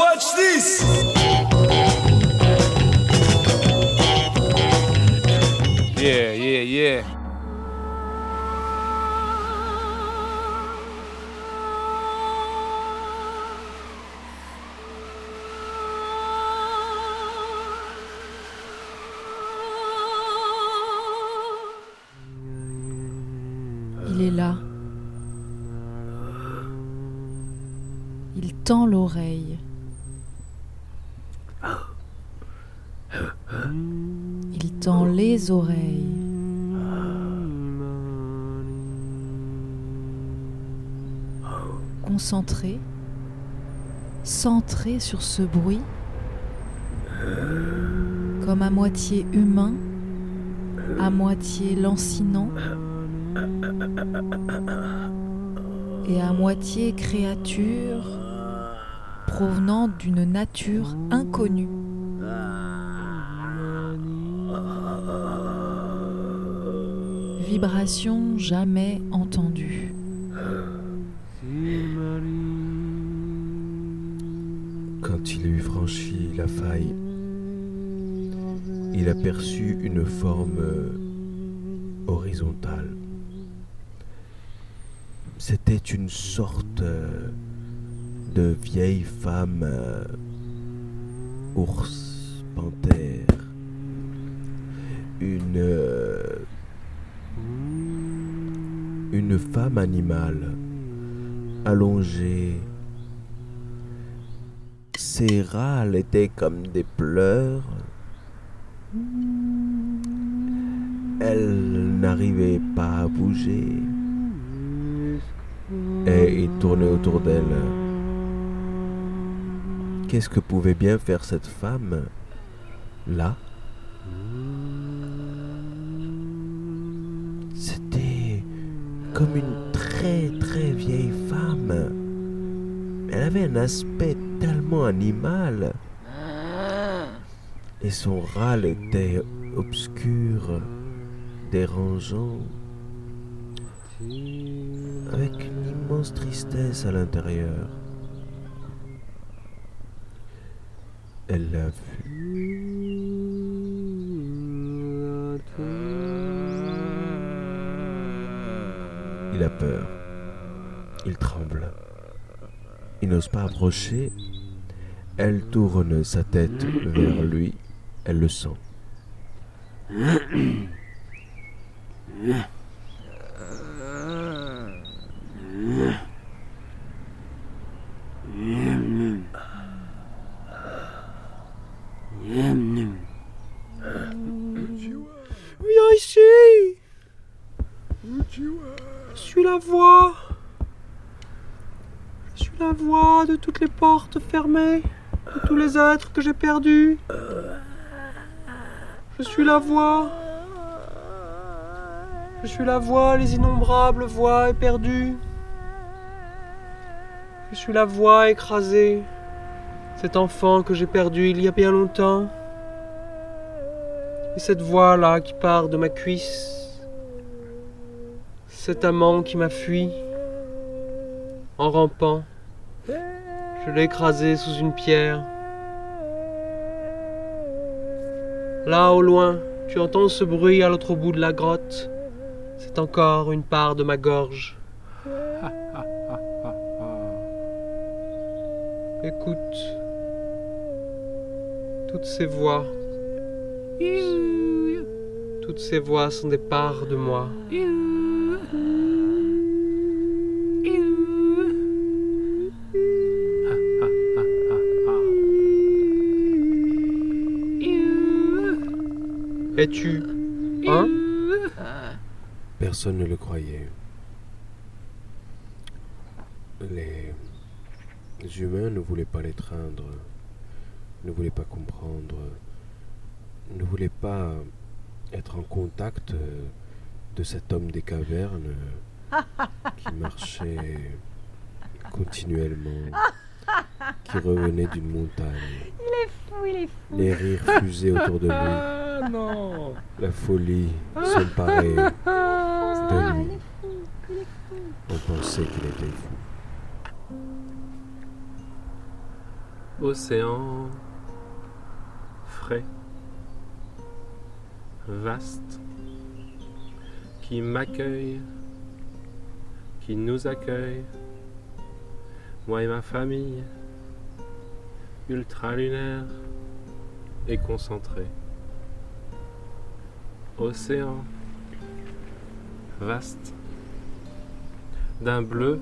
Watch this! Yeah, yeah, yeah. Il est là. Il tend l'oreille. Tend les oreilles. Concentré, centré sur ce bruit, comme à moitié humain, à moitié lancinant et à moitié créature provenant d'une nature inconnue. Vibration jamais entendue. Quand il eut franchi la faille, il aperçut une forme euh, horizontale. C'était une sorte euh, de vieille femme euh, ours, panthère. Une. Une femme animale, allongée. Ses râles étaient comme des pleurs. Elle n'arrivait pas à bouger. Et il tournait autour d'elle. Qu'est-ce que pouvait bien faire cette femme là? Comme une très très vieille femme. Elle avait un aspect tellement animal. Et son râle était obscur, dérangeant, avec une immense tristesse à l'intérieur. Elle l'a vu. Il a peur. Il tremble. Il n'ose pas approcher. Elle tourne sa tête vers lui. Elle le sent. Viens ici Je suis la voix Je suis de toutes les portes fermées, de tous les êtres que j'ai perdus. Je suis la voix. Je suis la voix, les innombrables voix éperdues. Je suis la voix écrasée, cet enfant que j'ai perdu il y a bien longtemps. Et cette voix-là qui part de ma cuisse. Cet amant qui m'a fui. En rampant. Je l'ai écrasé sous une pierre. Là au loin, tu entends ce bruit à l'autre bout de la grotte. C'est encore une part de ma gorge. Écoute. Toutes ces voix. Toutes ces voix sont des parts de moi. Es-tu? Un Personne ne le croyait. Les humains ne voulaient pas l'étreindre, ne voulaient pas comprendre, ne voulaient pas être en contact euh, de cet homme des cavernes qui marchait continuellement, qui revenait d'une montagne. Il est fou, il est fou. Les rires fusaient autour de lui. Ah non La folie s'emparait de Ah, lui. il est fou, il est fou. On pensait qu'il était fou. Océan frais, vaste, qui m'accueille, qui nous accueille, moi et ma famille, ultra lunaire et concentré. Océan vaste, d'un bleu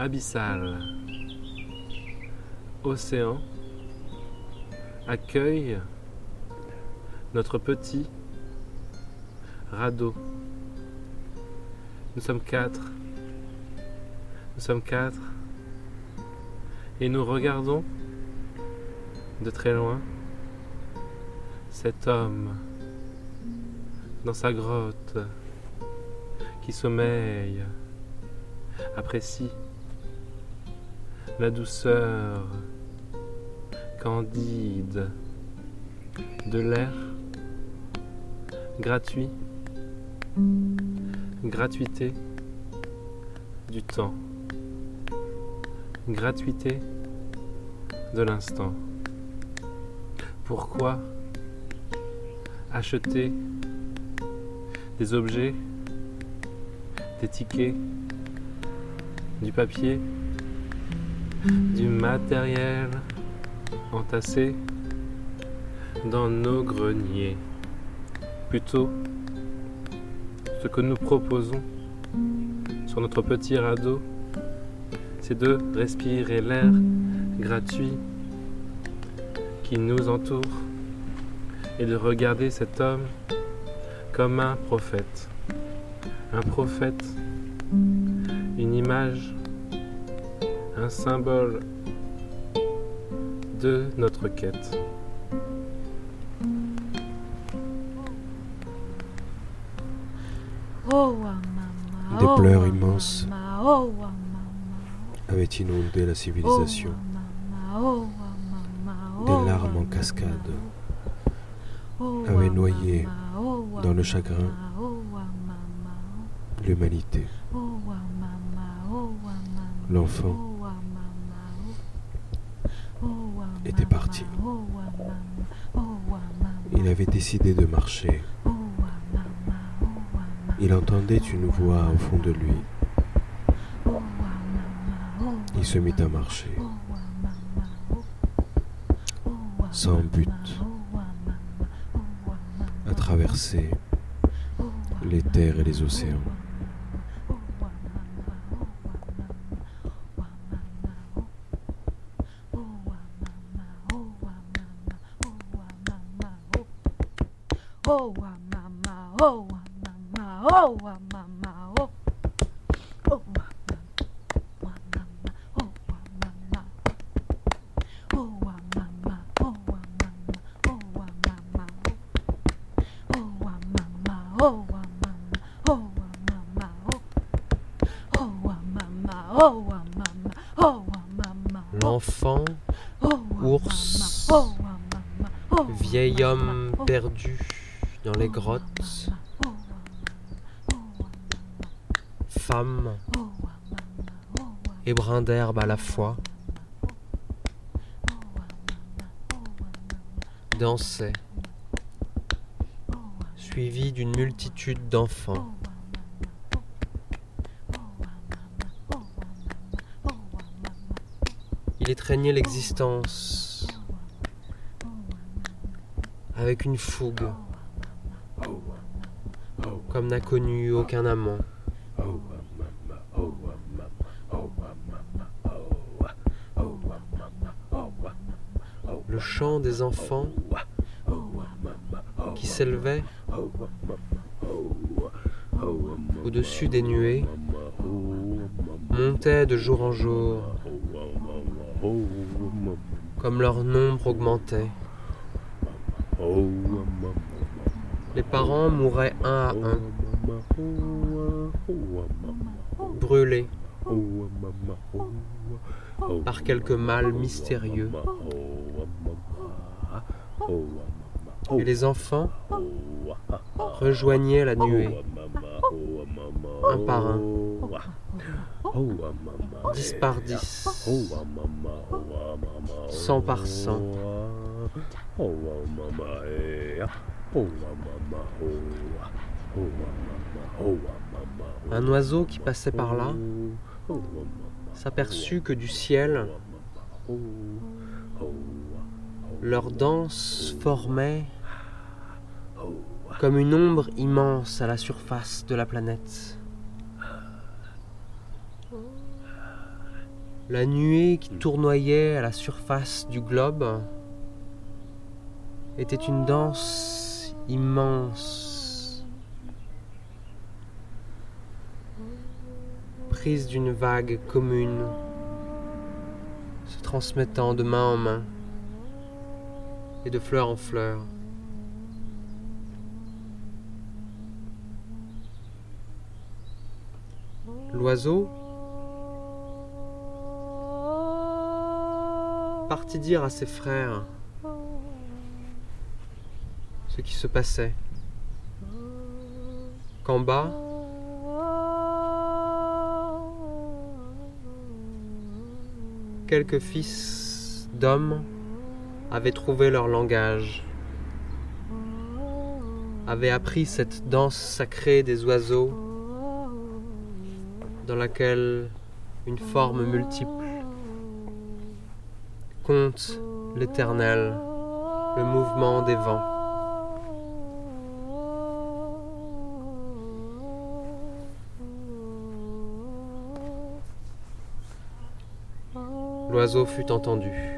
abyssal. Océan accueille notre petit radeau. Nous sommes quatre. Nous sommes quatre. Et nous regardons de très loin cet homme dans sa grotte qui sommeille, apprécie la douceur candide de l'air gratuit, gratuité du temps, gratuité de l'instant. Pourquoi acheter des objets, des tickets, du papier, du matériel entassé dans nos greniers. Plutôt, ce que nous proposons sur notre petit radeau, c'est de respirer l'air gratuit qui nous entoure et de regarder cet homme comme un prophète. Un prophète, une image, un symbole de notre quête. Des pleurs immenses avaient inondé la civilisation. Des larmes en cascade avaient noyé dans le chagrin l'humanité. L'enfant était parti. Il avait décidé de marcher. Il entendait une voix au fond de lui. Il se mit à marcher, sans but, à traverser les terres et les océans. Oh, oh, oh, oh. Oh, wa mama, wa mama, oh, wa mama. Oh, wa mama, oh, wa mama, oh, wa mama. Oh, wa mama, oh, wa mama, oh, wa mama, oh. Oh, wa mama, oh, wa mama, oh, wa mama. L'enfant, Oh, wa vieil homme perdu dans les grottes, femme. Et brin d'herbe à la fois, dansait, suivi d'une multitude d'enfants. Il étreignait l'existence avec une fougue, comme n'a connu aucun amant. Le chant des enfants qui s'élevait au-dessus des nuées montait de jour en jour, comme leur nombre augmentait. Les parents mouraient un à un, brûlés par quelque mal mystérieux. Et les enfants rejoignaient la nuée, un par un, 10 par 10, 100 par 100. Un oiseau qui passait par là s'aperçut que du ciel, leur danse formait comme une ombre immense à la surface de la planète. La nuée qui tournoyait à la surface du globe était une danse immense, prise d'une vague commune, se transmettant de main en main et de fleur en fleur. L'oiseau partit dire à ses frères qui se passait. Qu'en bas, quelques fils d'hommes avaient trouvé leur langage, avaient appris cette danse sacrée des oiseaux dans laquelle une forme multiple compte l'éternel, le mouvement des vents. L'oiseau fut entendu.